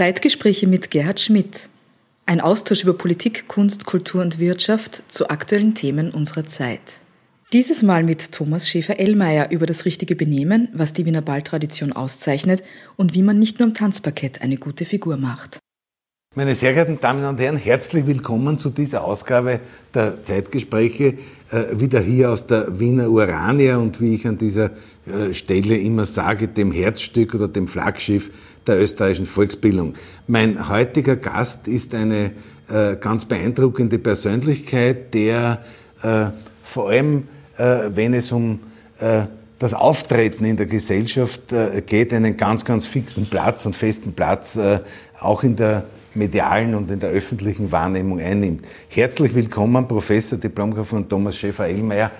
Zeitgespräche mit Gerhard Schmidt. Ein Austausch über Politik, Kunst, Kultur und Wirtschaft zu aktuellen Themen unserer Zeit. Dieses Mal mit Thomas Schäfer-Ellmeier über das richtige Benehmen, was die Wiener Balltradition auszeichnet und wie man nicht nur am Tanzparkett eine gute Figur macht. Meine sehr geehrten Damen und Herren, herzlich willkommen zu dieser Ausgabe der Zeitgespräche, äh, wieder hier aus der Wiener Urania und wie ich an dieser äh, Stelle immer sage, dem Herzstück oder dem Flaggschiff der österreichischen Volksbildung. Mein heutiger Gast ist eine äh, ganz beeindruckende Persönlichkeit, der vor allem, wenn es um das Auftreten in der Gesellschaft geht, einen ganz, ganz fixen Platz und festen Platz auch in der medialen und in der öffentlichen Wahrnehmung einnimmt. Herzlich willkommen, Professor Diplomkaufmann von Thomas Schäfer-Ellmeier.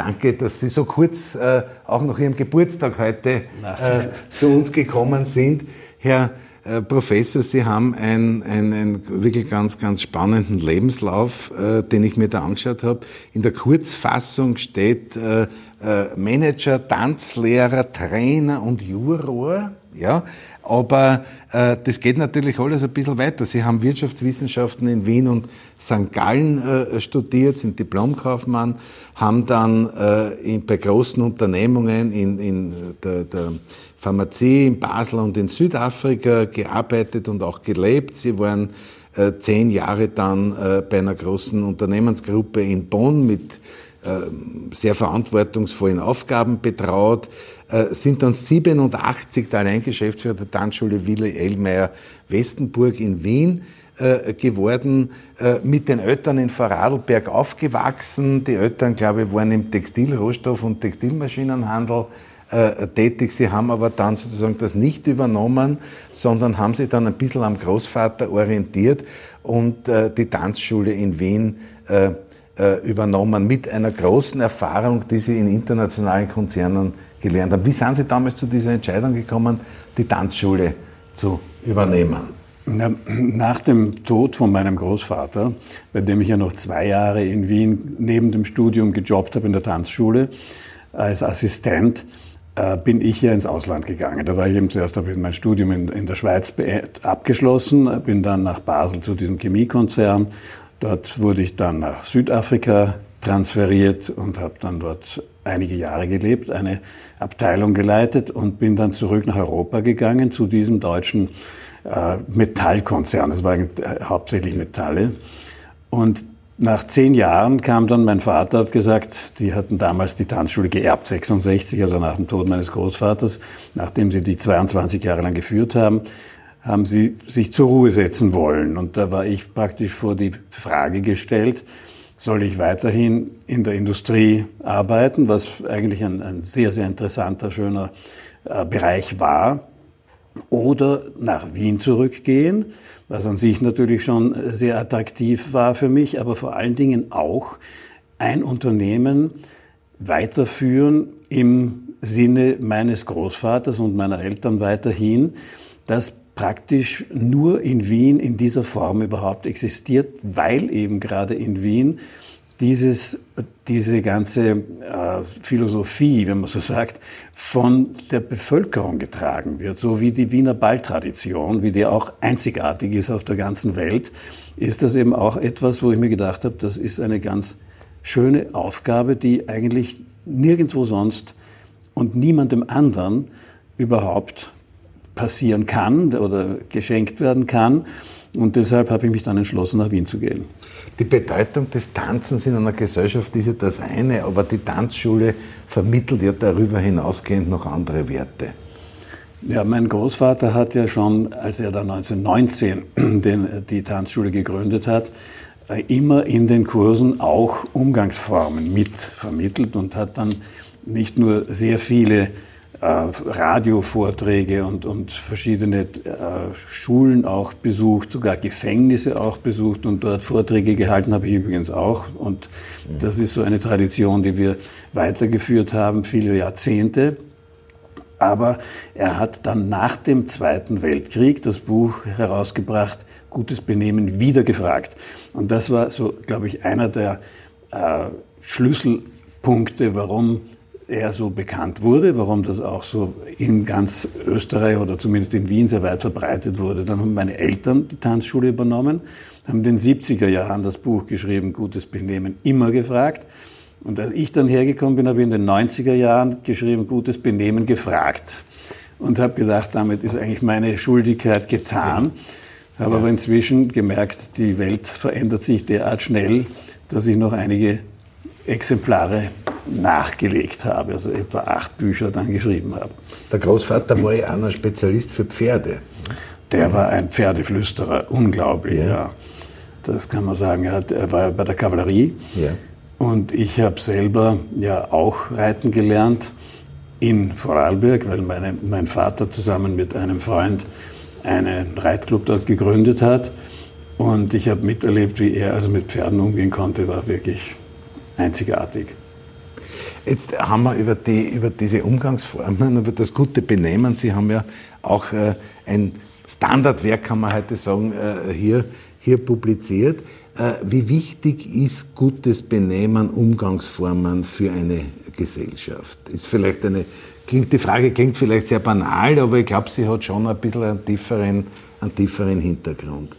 Danke, dass Sie so kurz äh, auch nach Ihrem Geburtstag heute äh, zu uns gekommen sind. Herr äh, Professor, Sie haben einen, einen wirklich ganz, ganz spannenden Lebenslauf, äh, den ich mir da angeschaut habe. In der Kurzfassung steht äh, äh, Manager, Tanzlehrer, Trainer und Juror. Ja, aber äh, das geht natürlich alles ein bisschen weiter. Sie haben Wirtschaftswissenschaften in Wien und St. Gallen äh, studiert, sind Diplomkaufmann, haben dann äh, in, bei großen Unternehmungen in, in der, der Pharmazie in Basel und in Südafrika gearbeitet und auch gelebt. Sie waren äh, zehn Jahre dann äh, bei einer großen Unternehmensgruppe in Bonn mit sehr verantwortungsvollen Aufgaben betraut, äh, sind dann 87 der Alleingeschäftsführer der Tanzschule Wille Ellmeier Westenburg in Wien äh, geworden, mit den Eltern in Vorarlberg aufgewachsen. Die Eltern, glaube ich, waren im Textilrohstoff- und Textilmaschinenhandel tätig. Sie haben aber dann sozusagen das nicht übernommen, sondern haben sich dann ein bisschen am Großvater orientiert und die Tanzschule in Wien äh, übernommen mit einer großen Erfahrung, die Sie in internationalen Konzernen gelernt haben. Wie sind Sie damals zu dieser Entscheidung gekommen, die Tanzschule zu übernehmen? Nach dem Tod von meinem Großvater, bei dem ich ja noch zwei Jahre in Wien neben dem Studium gejobbt habe in der Tanzschule als Assistent, äh, bin ich ja ins Ausland gegangen. Da war ich eben zuerst, habe ich mein Studium in, in der Schweiz abgeschlossen, bin dann nach Basel zu diesem Chemiekonzern Dort wurde ich dann nach Südafrika transferiert und habe dann dort einige Jahre gelebt, eine Abteilung geleitet und bin dann zurück nach Europa gegangen zu diesem deutschen äh, Metallkonzern. Das waren äh, hauptsächlich Metalle. Und nach zehn Jahren kam dann mein Vater, hat gesagt, die hatten damals die Tanzschule geerbt, 66, also nach dem Tod meines Großvaters, nachdem sie die 22 Jahre lang geführt haben, haben sie sich zur Ruhe setzen wollen. Und da war ich praktisch vor die Frage gestellt, soll ich weiterhin in der Industrie arbeiten, was eigentlich ein, ein sehr, sehr interessanter, schöner äh, Bereich war, oder nach Wien zurückgehen, was an sich natürlich schon sehr attraktiv war für mich, aber vor allen Dingen auch ein Unternehmen weiterführen im Sinne meines Großvaters und meiner Eltern weiterhin, das praktisch nur in Wien in dieser Form überhaupt existiert, weil eben gerade in Wien dieses, diese ganze äh, Philosophie, wenn man so sagt, von der Bevölkerung getragen wird, so wie die Wiener Balltradition, wie die auch einzigartig ist auf der ganzen Welt, ist das eben auch etwas, wo ich mir gedacht habe, das ist eine ganz schöne Aufgabe, die eigentlich nirgendwo sonst und niemandem anderen überhaupt passieren kann oder geschenkt werden kann. Und deshalb habe ich mich dann entschlossen, nach Wien zu gehen. Die Bedeutung des Tanzens in einer Gesellschaft ist ja das eine, aber die Tanzschule vermittelt ja darüber hinausgehend noch andere Werte. Ja, mein Großvater hat ja schon, als er dann 1919 den, die Tanzschule gegründet hat, äh, immer in den Kursen auch Umgangsformen mit vermittelt und hat dann nicht nur sehr viele Radiovorträge und, und verschiedene äh, Schulen auch besucht, sogar Gefängnisse auch besucht und dort Vorträge gehalten habe ich übrigens auch. Und das ist so eine Tradition, die wir weitergeführt haben, viele Jahrzehnte. Aber er hat dann nach dem Zweiten Weltkrieg das Buch herausgebracht, Gutes Benehmen wieder gefragt. Und das war so, glaube ich, einer der äh, Schlüsselpunkte, warum er so bekannt wurde, warum das auch so in ganz Österreich oder zumindest in Wien sehr weit verbreitet wurde. Dann haben meine Eltern die Tanzschule übernommen, haben in den 70er Jahren das Buch geschrieben, Gutes Benehmen, immer gefragt. Und als ich dann hergekommen bin, habe ich in den 90er Jahren geschrieben, Gutes Benehmen gefragt. Und habe gedacht, damit ist eigentlich meine Schuldigkeit getan. Habe aber inzwischen gemerkt, die Welt verändert sich derart schnell, dass ich noch einige Exemplare nachgelegt habe, also etwa acht Bücher dann geschrieben habe. Der Großvater war ja auch ein Spezialist für Pferde. Der war ein Pferdeflüsterer, unglaublich, ja. ja. Das kann man sagen. Er, war bei der Kavallerie. Ja. Und ich habe selber ja auch reiten gelernt in Vorarlberg, weil meine, mein Vater zusammen mit einem Freund einen Reitclub dort gegründet hat. Und ich habe miterlebt, wie er also mit Pferden umgehen konnte, war wirklich einzigartig. Jetzt haben wir über, die, über diese Umgangsformen, über das gute Benehmen, Sie haben ja auch äh, ein Standardwerk, kann man heute sagen, äh, hier, hier publiziert. Äh, wie wichtig ist gutes Benehmen, Umgangsformen für eine Gesellschaft? Ist vielleicht eine, klingt, die Frage klingt vielleicht sehr banal, aber ich glaube, sie hat schon ein bisschen einen tieferen, einen tieferen Hintergrund.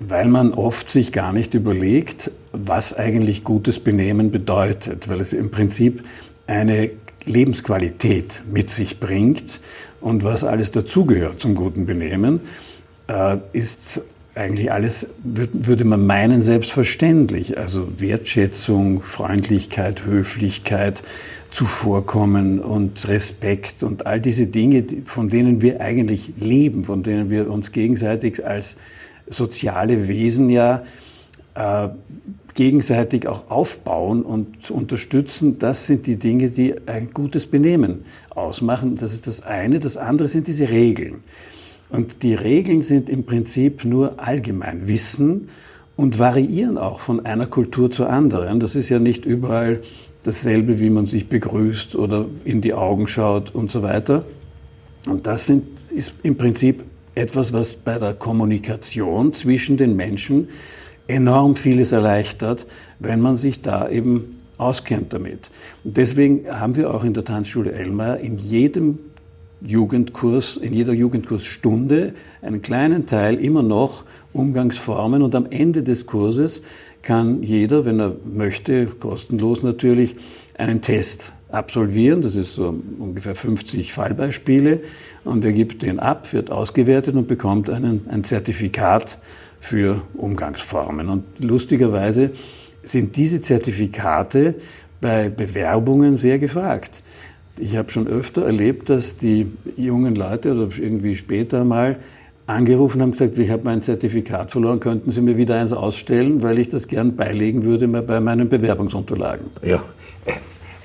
Weil man oft sich gar nicht überlegt, was eigentlich gutes Benehmen bedeutet, weil es im Prinzip eine Lebensqualität mit sich bringt und was alles dazugehört zum guten Benehmen, äh, ist eigentlich alles, würde man meinen, selbstverständlich. Also Wertschätzung, Freundlichkeit, Höflichkeit, Zuvorkommen und Respekt und all diese Dinge, von denen wir eigentlich leben, von denen wir uns gegenseitig als soziale Wesen ja äh, gegenseitig auch aufbauen und unterstützen, das sind die Dinge, die ein gutes Benehmen ausmachen. Das ist das eine. Das andere sind diese Regeln. Und die Regeln sind im Prinzip nur Allgemeinwissen und variieren auch von einer Kultur zur anderen. Das ist ja nicht überall dasselbe, wie man sich begrüßt oder in die Augen schaut und so weiter. Und das sind, ist im Prinzip etwas, was bei der Kommunikation zwischen den Menschen enorm vieles erleichtert, wenn man sich da eben auskennt damit. Und deswegen haben wir auch in der Tanzschule Elmar in jedem Jugendkurs, in jeder Jugendkursstunde einen kleinen Teil immer noch Umgangsformen und am Ende des Kurses kann jeder, wenn er möchte, kostenlos natürlich, einen Test absolvieren. Das ist so ungefähr 50 Fallbeispiele. Und er gibt den ab, wird ausgewertet und bekommt einen, ein Zertifikat für Umgangsformen. Und lustigerweise sind diese Zertifikate bei Bewerbungen sehr gefragt. Ich habe schon öfter erlebt, dass die jungen Leute oder irgendwie später mal angerufen haben und gesagt, ich habe mein Zertifikat verloren, könnten Sie mir wieder eins ausstellen, weil ich das gern beilegen würde bei meinen Bewerbungsunterlagen. Ja,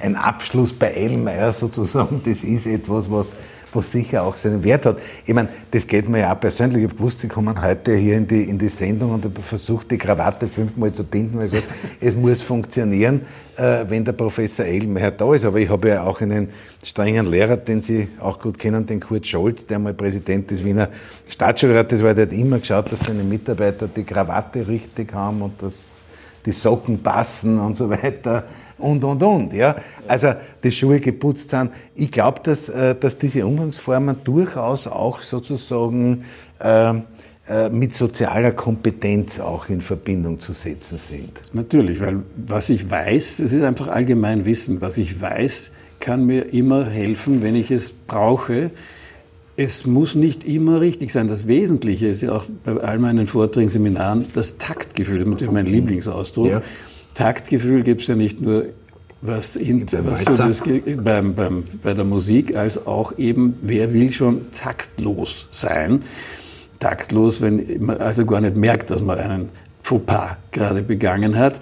ein Abschluss bei Elmeier sozusagen, das ist etwas, was, was sicher auch seinen Wert hat. Ich meine, das geht mir ja auch persönlich. Ich habe gewusst, Sie kommen heute hier in die, in die Sendung und habe versucht, die Krawatte fünfmal zu binden, weil ich gesagt es muss funktionieren, äh, wenn der Professor Elmeier da ist. Aber ich habe ja auch einen strengen Lehrer, den Sie auch gut kennen, den Kurt Scholz, der mal Präsident des Wiener Staatsschulrates war. Der hat immer geschaut, dass seine Mitarbeiter die Krawatte richtig haben und dass die Socken passen und so weiter und, und, und. Ja? Also die Schuhe geputzt sind. Ich glaube, dass, äh, dass diese Umgangsformen durchaus auch sozusagen äh, äh, mit sozialer Kompetenz auch in Verbindung zu setzen sind. Natürlich, weil was ich weiß, das ist einfach allgemein Wissen. Was ich weiß, kann mir immer helfen, wenn ich es brauche. Es muss nicht immer richtig sein. Das Wesentliche ist ja auch bei all meinen Vorträgen, Seminaren das Taktgefühl. Das ist mein Lieblingsausdruck. Ja. Taktgefühl gibt es ja nicht nur was, in, was so das, beim, beim, bei der Musik, als auch eben, wer will schon taktlos sein. Taktlos, wenn man also gar nicht merkt, dass man einen Fauxpas gerade begangen hat.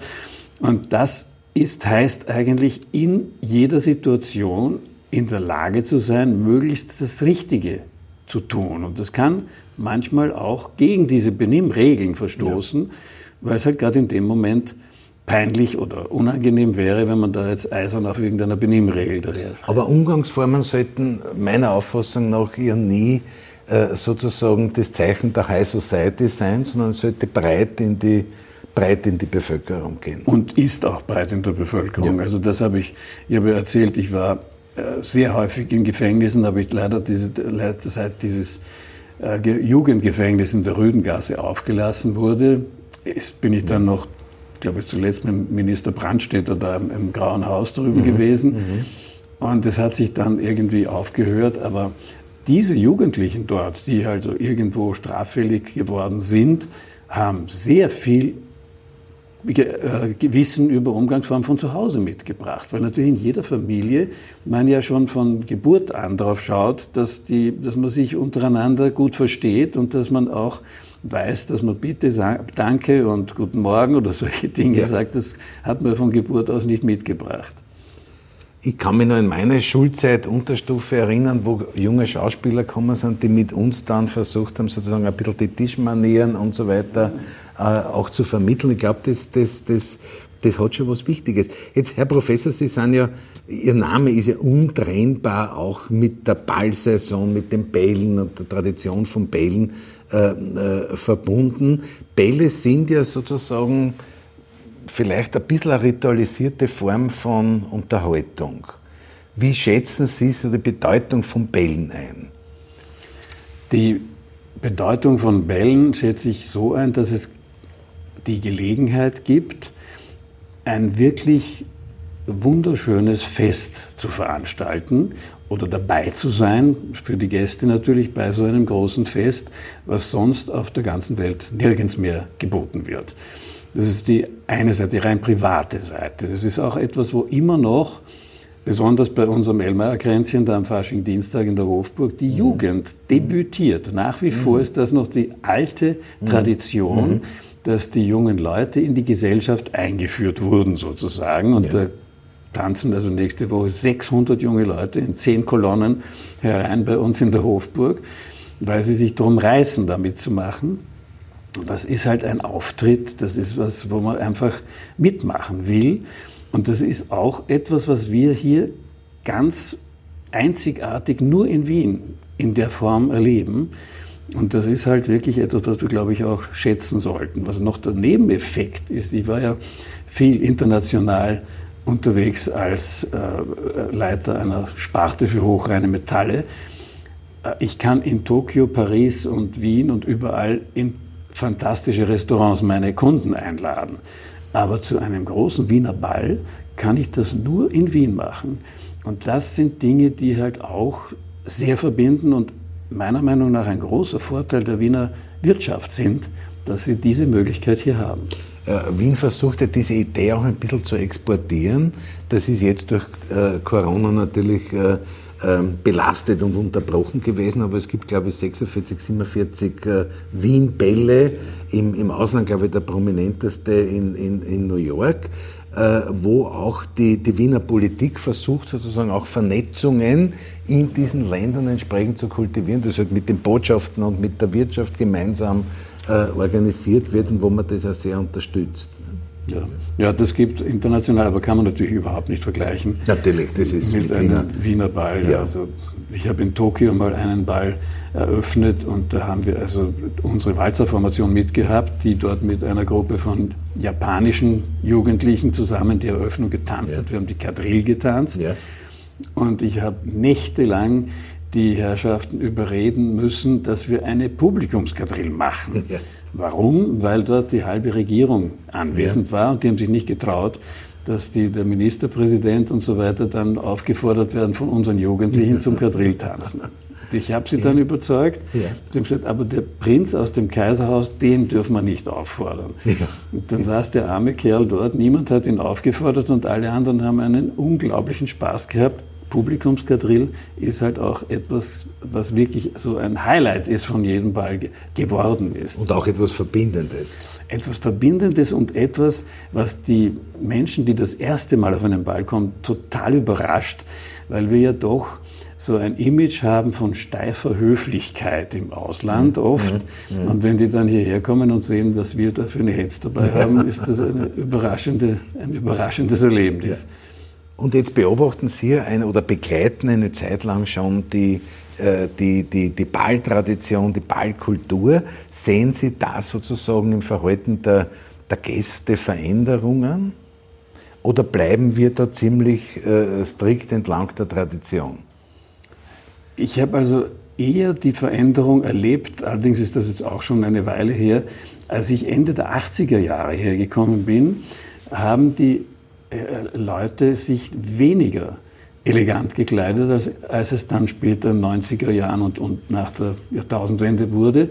Und das ist, heißt eigentlich in jeder Situation in der Lage zu sein, möglichst das Richtige zu tun. Und das kann manchmal auch gegen diese Benimmregeln verstoßen, ja. weil es halt gerade in dem Moment peinlich oder unangenehm wäre, wenn man da jetzt eisern auf irgendeiner Benimmregel daher. Aber Umgangsformen sollten meiner Auffassung nach ja nie äh, sozusagen das Zeichen der High Society sein, sondern sollte breit in die breit in die Bevölkerung gehen. Und ist auch breit in der Bevölkerung. Ja. Also das habe ich, ich habe erzählt, ich war äh, sehr häufig in Gefängnissen, habe ich leider diese, seit dieses äh, Jugendgefängnis in der Rüdengasse aufgelassen wurde, ist, bin ich dann noch, glaube ich, zuletzt mit Minister Brandstätter da im, im Grauen Haus drüben mhm. gewesen. Mhm. Und das hat sich dann irgendwie aufgehört, aber diese Jugendlichen dort, die also irgendwo straffällig geworden sind, haben sehr viel äh, Wissen über Umgangsformen von zu Hause mitgebracht. Weil natürlich in jeder Familie man ja schon von Geburt an darauf schaut, dass, die, dass man sich untereinander gut versteht und dass man auch weiß, dass man bitte Danke und Guten Morgen oder solche Dinge ja. sagt. Das hat man von Geburt aus nicht mitgebracht. Ich kann mich noch in meine Schulzeit Unterstufe erinnern, wo junge Schauspieler gekommen sind, die mit uns dann versucht haben, sozusagen ein bisschen die Tischmanieren und so weiter äh, auch zu vermitteln. Ich glaube, das, das, das, das hat schon was Wichtiges. Jetzt, Herr Professor, Sie sind ja, Ihr Name ist ja untrennbar auch mit der Ballsaison, mit den Bällen und der Tradition von Bällen äh, äh, verbunden. Bälle sind ja sozusagen vielleicht ein bisschen eine ritualisierte Form von Unterhaltung. Wie schätzen Sie so die Bedeutung von Bällen ein? Die Bedeutung von Bällen schätze ich so ein, dass es die Gelegenheit gibt, ein wirklich wunderschönes Fest zu veranstalten oder dabei zu sein, für die Gäste natürlich bei so einem großen Fest, was sonst auf der ganzen Welt nirgends mehr geboten wird. Das ist die eine Seite, die rein private Seite. Das ist auch etwas, wo immer noch, besonders bei unserem Elmeier-Kränzchen, da am Fasching-Dienstag in der Hofburg, die mhm. Jugend debütiert. Nach wie mhm. vor ist das noch die alte mhm. Tradition, mhm. dass die jungen Leute in die Gesellschaft eingeführt wurden, sozusagen. Und ja. da tanzen also nächste Woche 600 junge Leute in zehn Kolonnen herein bei uns in der Hofburg, weil sie sich darum reißen, da mitzumachen das ist halt ein Auftritt, das ist was, wo man einfach mitmachen will. Und das ist auch etwas, was wir hier ganz einzigartig nur in Wien in der Form erleben. Und das ist halt wirklich etwas, was wir, glaube ich, auch schätzen sollten. Was noch der Nebeneffekt ist, ich war ja viel international unterwegs als äh, Leiter einer Sparte für hochreine Metalle. Äh, ich kann in Tokio, Paris und Wien und überall in fantastische Restaurants meine Kunden einladen. Aber zu einem großen Wiener Ball kann ich das nur in Wien machen. Und das sind Dinge, die halt auch sehr verbinden und meiner Meinung nach ein großer Vorteil der Wiener Wirtschaft sind, dass sie diese Möglichkeit hier haben. Äh, Wien versucht ja diese Idee auch ein bisschen zu exportieren. Das ist jetzt durch äh, Corona natürlich äh, ähm, belastet und unterbrochen gewesen, aber es gibt, glaube ich, 46, 47 äh, Wien-Bälle, im, im Ausland, glaube ich, der prominenteste in, in, in New York, äh, wo auch die, die Wiener Politik versucht, sozusagen auch Vernetzungen in diesen Ländern entsprechend zu kultivieren, das halt mit den Botschaften und mit der Wirtschaft gemeinsam äh, organisiert wird und wo man das auch sehr unterstützt. Ja. ja, das gibt international, aber kann man natürlich überhaupt nicht vergleichen. Natürlich, das ist mit, mit einem Wiener, Wiener Ball. Ja. Also ich habe in Tokio mal einen Ball eröffnet und da haben wir also unsere Walzerformation mitgehabt, die dort mit einer Gruppe von japanischen Jugendlichen zusammen die Eröffnung getanzt ja. hat. Wir haben die Quadrille getanzt ja. und ich habe nächtelang die Herrschaften überreden müssen, dass wir eine Publikumskadrille machen. Ja. Warum? Weil dort die halbe Regierung anwesend ja. war und die haben sich nicht getraut, dass die, der Ministerpräsident und so weiter dann aufgefordert werden von unseren Jugendlichen zum Quadrilltanzen. Ich habe sie ja. dann überzeugt. Ja. Sie haben gesagt, aber der Prinz aus dem Kaiserhaus, den dürfen wir nicht auffordern. Ja. Dann saß der arme Kerl dort, niemand hat ihn aufgefordert und alle anderen haben einen unglaublichen Spaß gehabt. Publikumskadrill ist halt auch etwas, was wirklich so ein Highlight ist von jedem Ball geworden ist. Und auch etwas Verbindendes. Etwas Verbindendes und etwas, was die Menschen, die das erste Mal auf einen Ball kommen, total überrascht, weil wir ja doch so ein Image haben von steifer Höflichkeit im Ausland mhm. oft. Mhm. mhm. Und wenn die dann hierher kommen und sehen, was wir da für eine Hetz dabei haben, ist das eine überraschende, ein überraschendes Erlebnis. Ja. Und jetzt beobachten Sie ein, oder begleiten eine Zeit lang schon die, äh, die, die, die Balltradition, die Ballkultur. Sehen Sie das sozusagen im Verhalten der, der Gäste Veränderungen oder bleiben wir da ziemlich äh, strikt entlang der Tradition? Ich habe also eher die Veränderung erlebt, allerdings ist das jetzt auch schon eine Weile her, als ich Ende der 80er Jahre hergekommen bin, haben die Leute sich weniger elegant gekleidet, als, als es dann später in den 90er Jahren und, und nach der Jahrtausendwende wurde.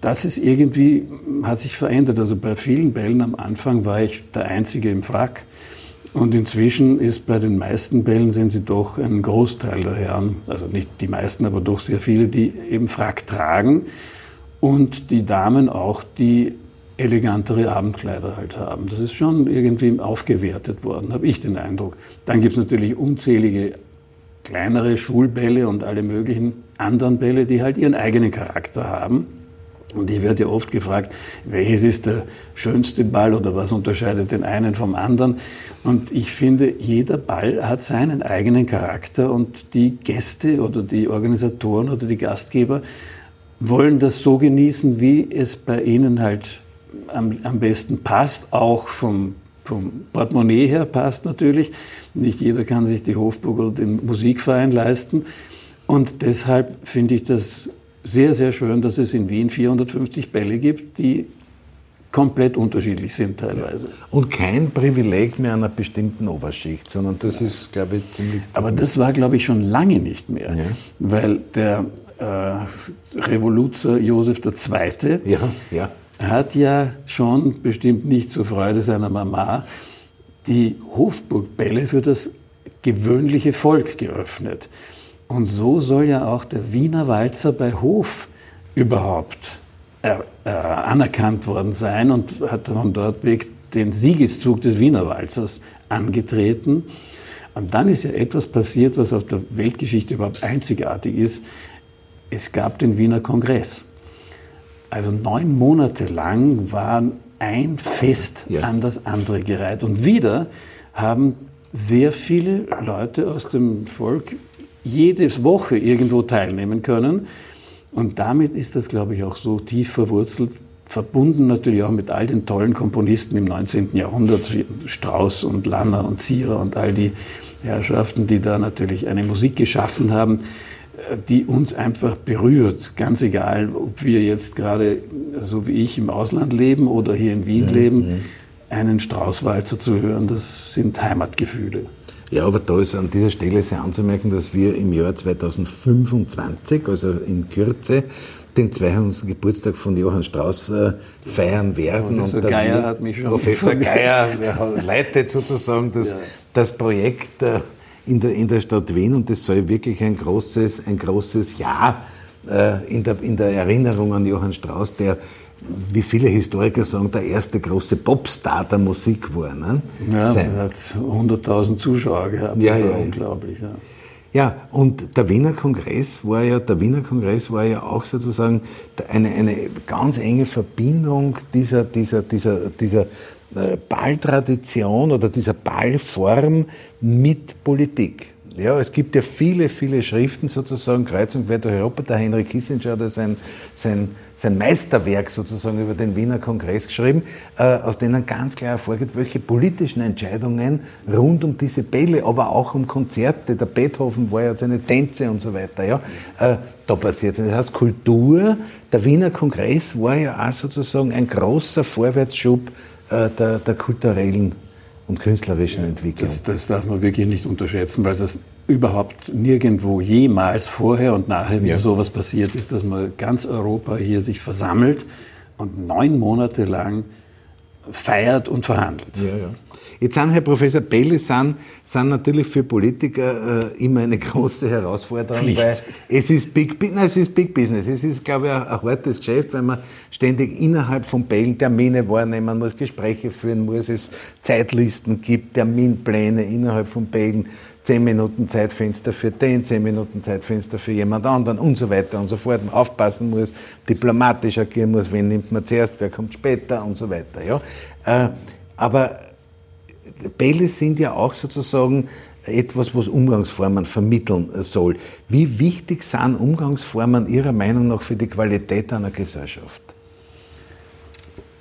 Das ist irgendwie, hat sich verändert. Also bei vielen Bällen am Anfang war ich der Einzige im Frack. Und inzwischen ist bei den meisten Bällen sind sie doch ein Großteil der Herren, also nicht die meisten, aber doch sehr viele, die eben Frack tragen und die Damen auch, die elegantere Abendkleider halt haben. Das ist schon irgendwie aufgewertet worden, habe ich den Eindruck. Dann gibt es natürlich unzählige kleinere Schulbälle und alle möglichen anderen Bälle, die halt ihren eigenen Charakter haben. Und ich werde ja oft gefragt, welches ist der schönste Ball oder was unterscheidet den einen vom anderen. Und ich finde, jeder Ball hat seinen eigenen Charakter und die Gäste oder die Organisatoren oder die Gastgeber wollen das so genießen, wie es bei ihnen halt am, am besten passt, auch vom, vom Portemonnaie her passt natürlich. Nicht jeder kann sich die Hofburg oder den Musikverein leisten. Und deshalb finde ich das sehr, sehr schön, dass es in Wien 450 Bälle gibt, die komplett unterschiedlich sind teilweise. Und kein Privileg mehr einer bestimmten Oberschicht, sondern das ist, glaube ich, ziemlich. Aber das war, glaube ich, schon lange nicht mehr, ja. weil der äh, Revoluzer Josef II. Ja, ja hat ja schon bestimmt nicht zur Freude seiner Mama die Hofburgbälle für das gewöhnliche Volk geöffnet. Und so soll ja auch der Wiener Walzer bei Hof überhaupt äh, äh, anerkannt worden sein und hat von dort weg den Siegeszug des Wiener Walzers angetreten. Und dann ist ja etwas passiert, was auf der Weltgeschichte überhaupt einzigartig ist. Es gab den Wiener Kongress. Also neun Monate lang war ein Fest ja. an das andere gereiht. Und wieder haben sehr viele Leute aus dem Volk jede Woche irgendwo teilnehmen können. Und damit ist das, glaube ich, auch so tief verwurzelt, verbunden natürlich auch mit all den tollen Komponisten im 19. Jahrhundert, wie Strauss und Lanner und Zierer und all die Herrschaften, die da natürlich eine Musik geschaffen haben die uns einfach berührt. Ganz egal, ob wir jetzt gerade, so wie ich, im Ausland leben oder hier in Wien ja, leben, ja. einen Straußwalzer zu hören, das sind Heimatgefühle. Ja, aber da ist an dieser Stelle sehr anzumerken, dass wir im Jahr 2025, also in Kürze, den 200. Geburtstag von Johann Strauss äh, feiern werden. Professor und Geier hat mich schon Professor Geier leitet sozusagen das, ja. das Projekt äh, in der, in der Stadt Wien und das soll wirklich ein großes, ein großes Ja äh, in, der, in der Erinnerung an Johann Strauss, der, wie viele Historiker sagen, der erste große Popstar der Musik war. Ne? Ja, er hat 100.000 Zuschauer gehabt, ja, ja, unglaublich. Ja. Ja, und der Wiener Kongress war ja, der Wiener Kongress war ja auch sozusagen eine, eine ganz enge Verbindung dieser, dieser, dieser, dieser Balltradition oder dieser Ballform mit Politik. Ja, es gibt ja viele, viele Schriften sozusagen, kreuz und quer durch Europa. Der Henry Kissinger hat sein, sein, sein Meisterwerk sozusagen über den Wiener Kongress geschrieben, äh, aus denen ganz klar hervorgeht, welche politischen Entscheidungen rund um diese Bälle, aber auch um Konzerte, der Beethoven war ja seine Tänze und so weiter, ja, äh, da passiert. Das heißt, Kultur, der Wiener Kongress war ja auch sozusagen ein großer Vorwärtsschub äh, der, der kulturellen und künstlerischen ja, Entwicklung. Das, das, darf man wirklich nicht unterschätzen, weil es überhaupt nirgendwo jemals vorher und nachher wieder ja. sowas passiert ist, dass man ganz Europa hier sich versammelt und neun Monate lang feiert und verhandelt. Ja, ja. Jetzt sind, Herr Professor Belle, sind, sind natürlich für Politiker äh, immer eine große Herausforderung, Pflicht. weil es ist, Big, nein, es ist Big Business. Es ist, glaube ich, ein, ein hartes Geschäft, weil man ständig innerhalb von Bällen Termine wahrnehmen muss, Gespräche führen muss, es Zeitlisten gibt, Terminpläne innerhalb von Bällen, zehn Minuten Zeitfenster für den, zehn Minuten Zeitfenster für jemand anderen und so weiter und so fort. Man aufpassen muss, diplomatisch agieren muss, wen nimmt man zuerst, wer kommt später und so weiter. Ja? Äh, aber Bälle sind ja auch sozusagen etwas, was Umgangsformen vermitteln soll. Wie wichtig sind Umgangsformen Ihrer Meinung nach für die Qualität einer Gesellschaft?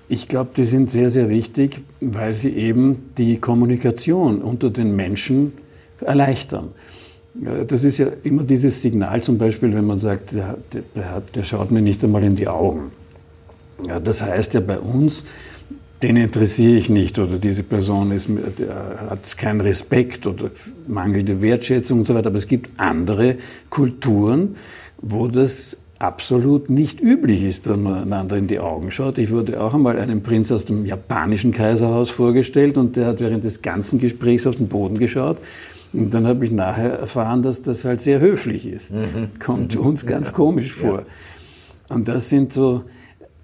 Ich glaube, die sind sehr, sehr wichtig, weil sie eben die Kommunikation unter den Menschen erleichtern. Das ist ja immer dieses Signal, zum Beispiel, wenn man sagt, der, der, der schaut mir nicht einmal in die Augen. Ja, das heißt ja bei uns, den interessiere ich nicht oder diese Person ist, hat keinen Respekt oder mangelnde Wertschätzung und so weiter. Aber es gibt andere Kulturen, wo das absolut nicht üblich ist, dass man einander in die Augen schaut. Ich wurde auch einmal einem Prinz aus dem japanischen Kaiserhaus vorgestellt und der hat während des ganzen Gesprächs auf den Boden geschaut. Und dann habe ich nachher erfahren, dass das halt sehr höflich ist. Mhm. Kommt uns ganz ja. komisch vor. Ja. Und das sind so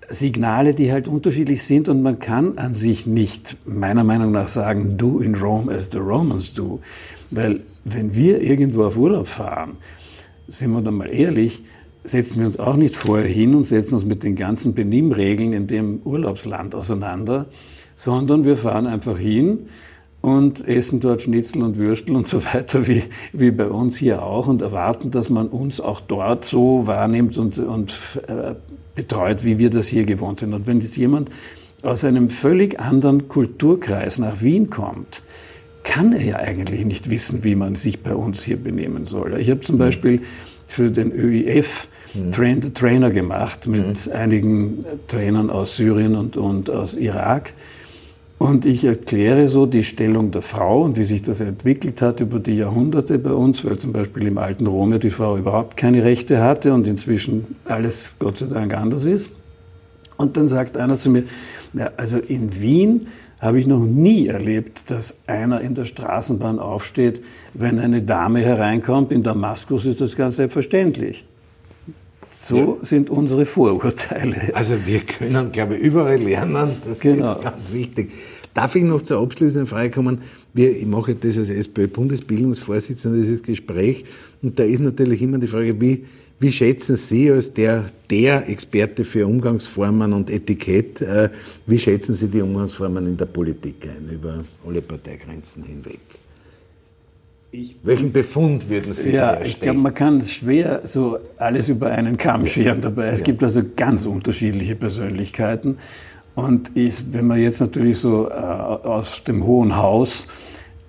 Signale, die halt unterschiedlich sind und man kann an sich nicht, meiner Meinung nach, sagen, do in Rome as the Romans do. Weil wenn wir irgendwo auf Urlaub fahren, sind wir dann mal ehrlich, setzen wir uns auch nicht vorher hin und setzen uns mit den ganzen Benimmregeln in dem Urlaubsland auseinander, sondern wir fahren einfach hin und essen dort Schnitzel und Würstel und so weiter, wie, wie bei uns hier auch, und erwarten, dass man uns auch dort so wahrnimmt und, und äh, betreut, wie wir das hier gewohnt sind. Und wenn jetzt jemand aus einem völlig anderen Kulturkreis nach Wien kommt, kann er ja eigentlich nicht wissen, wie man sich bei uns hier benehmen soll. Ich habe zum Beispiel für den ÖIF mhm. Train Trainer gemacht mit mhm. einigen Trainern aus Syrien und, und aus Irak. Und ich erkläre so die Stellung der Frau und wie sich das entwickelt hat über die Jahrhunderte bei uns, weil zum Beispiel im alten Rom ja die Frau überhaupt keine Rechte hatte und inzwischen alles Gott sei Dank anders ist. Und dann sagt einer zu mir, ja, also in Wien habe ich noch nie erlebt, dass einer in der Straßenbahn aufsteht, wenn eine Dame hereinkommt. In Damaskus ist das ganz selbstverständlich. So ja. sind unsere Vorurteile. Also wir können, glaube ich, überall lernen. Das genau. ist ganz wichtig. Darf ich noch zur abschließenden Frage kommen? Wir, ich mache das als SPÖ-Bundesbildungsvorsitzender, dieses Gespräch. Und da ist natürlich immer die Frage, wie, wie schätzen Sie als der, der Experte für Umgangsformen und Etikett, äh, wie schätzen Sie die Umgangsformen in der Politik ein, über alle Parteigrenzen hinweg? Ich, Welchen Befund würden Sie Ja, da ich glaube, man kann schwer so alles über einen Kamm scheren dabei. Es ja. gibt also ganz unterschiedliche Persönlichkeiten. Und ich, wenn man jetzt natürlich so äh, aus dem Hohen Haus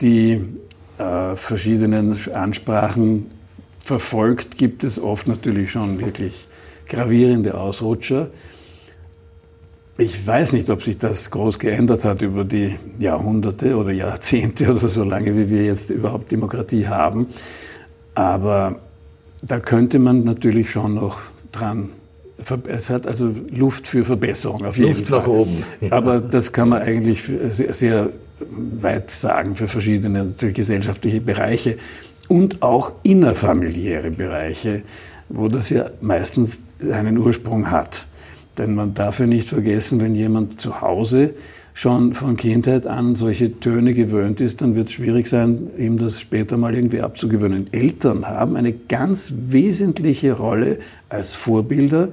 die äh, verschiedenen Ansprachen verfolgt, gibt es oft natürlich schon wirklich gravierende Ausrutscher. Ich weiß nicht, ob sich das groß geändert hat über die Jahrhunderte oder Jahrzehnte oder so lange, wie wir jetzt überhaupt Demokratie haben. Aber da könnte man natürlich schon noch dran. Es hat also Luft für Verbesserung auf jeden Luft Fall. nach oben. Ja. Aber das kann man eigentlich sehr, sehr weit sagen für verschiedene gesellschaftliche Bereiche und auch innerfamiliäre Bereiche, wo das ja meistens einen Ursprung hat. Denn man darf ja nicht vergessen, wenn jemand zu Hause schon von Kindheit an solche Töne gewöhnt ist, dann wird es schwierig sein, ihm das später mal irgendwie abzugewöhnen. Eltern haben eine ganz wesentliche Rolle als Vorbilder.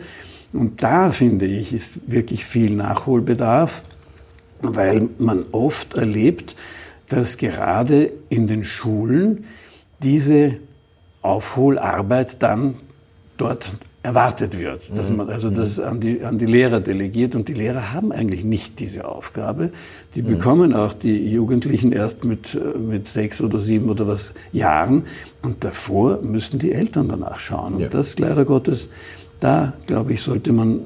Und da, finde ich, ist wirklich viel Nachholbedarf, weil man oft erlebt, dass gerade in den Schulen diese Aufholarbeit dann dort erwartet wird, dass mhm. man also das mhm. an die, an die Lehrer delegiert und die Lehrer haben eigentlich nicht diese Aufgabe. Die mhm. bekommen auch die Jugendlichen erst mit, mit sechs oder sieben oder was Jahren und davor müssen die Eltern danach schauen. Und ja. das leider Gottes, da glaube ich, sollte man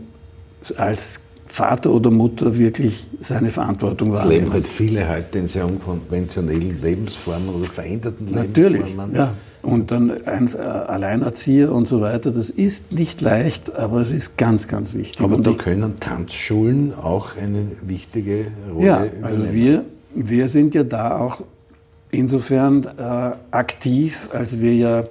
als Vater oder Mutter wirklich seine Verantwortung wahrnehmen. Es leben halt viele heute in sehr unkonventionellen Lebensformen oder veränderten Natürlich, Lebensformen. Ja. Und dann ein äh, Alleinerzieher und so weiter, das ist nicht leicht, aber es ist ganz, ganz wichtig. Aber und da können Tanzschulen auch eine wichtige Rolle Ja, also wir, wir sind ja da auch insofern äh, aktiv, als wir ja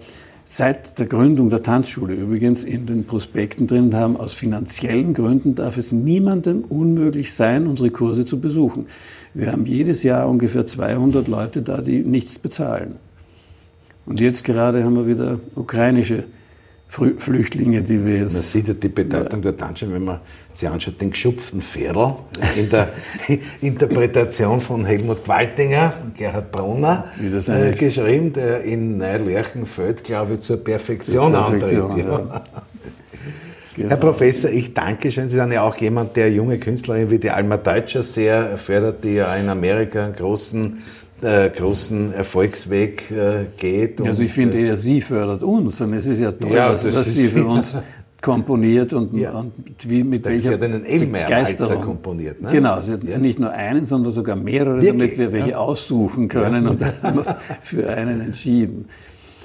seit der Gründung der Tanzschule übrigens in den Prospekten drin haben, aus finanziellen Gründen darf es niemandem unmöglich sein, unsere Kurse zu besuchen. Wir haben jedes Jahr ungefähr 200 Leute da, die nichts bezahlen. Und jetzt gerade haben wir wieder ukrainische Flüchtlinge, die wir jetzt. Man sieht ja die Bedeutung ja. der Tanzschule, wenn man sich anschaut, den geschupften Pferdl in der Interpretation von Helmut Qualtinger, Gerhard Brunner, äh, geschrieben, der in Neulerchenfeld, glaube ich, zur Perfektion, Perfektion antritt. Ja. Herr Professor, ich danke schön. Sie sind ja auch jemand, der junge Künstlerin wie die Alma Deutscher sehr fördert, die ja in Amerika einen großen äh, großen Erfolgsweg äh, geht. Also ich finde eher, sie fördert uns und es ist ja toll, ja, was, was sie für uns komponiert und, ja. und wie, mit da welcher Sie hat einen Elmer-Walzer komponiert. Ne? Genau, sie hat ja. nicht nur einen, sondern sogar mehrere, Wirklich? damit wir welche aussuchen können und dann für einen entschieden.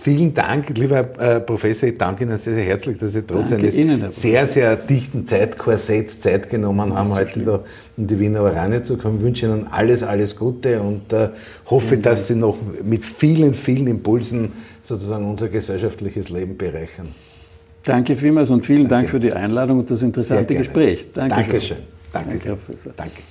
Vielen Dank, lieber äh, Professor. Ich danke Ihnen sehr, sehr herzlich, dass Sie trotz danke eines Ihnen, sehr, sehr dichten Zeitkorsetts Zeit genommen haben, heute da in die Wiener Oranje zu kommen. Ich wünsche Ihnen alles, alles Gute und äh, hoffe, dass Sie noch mit vielen, vielen Impulsen sozusagen unser gesellschaftliches Leben bereichern. Danke vielmals und vielen Danke. Dank für die Einladung und das interessante Gespräch. Danke Dankeschön. Danke, Danke, Danke.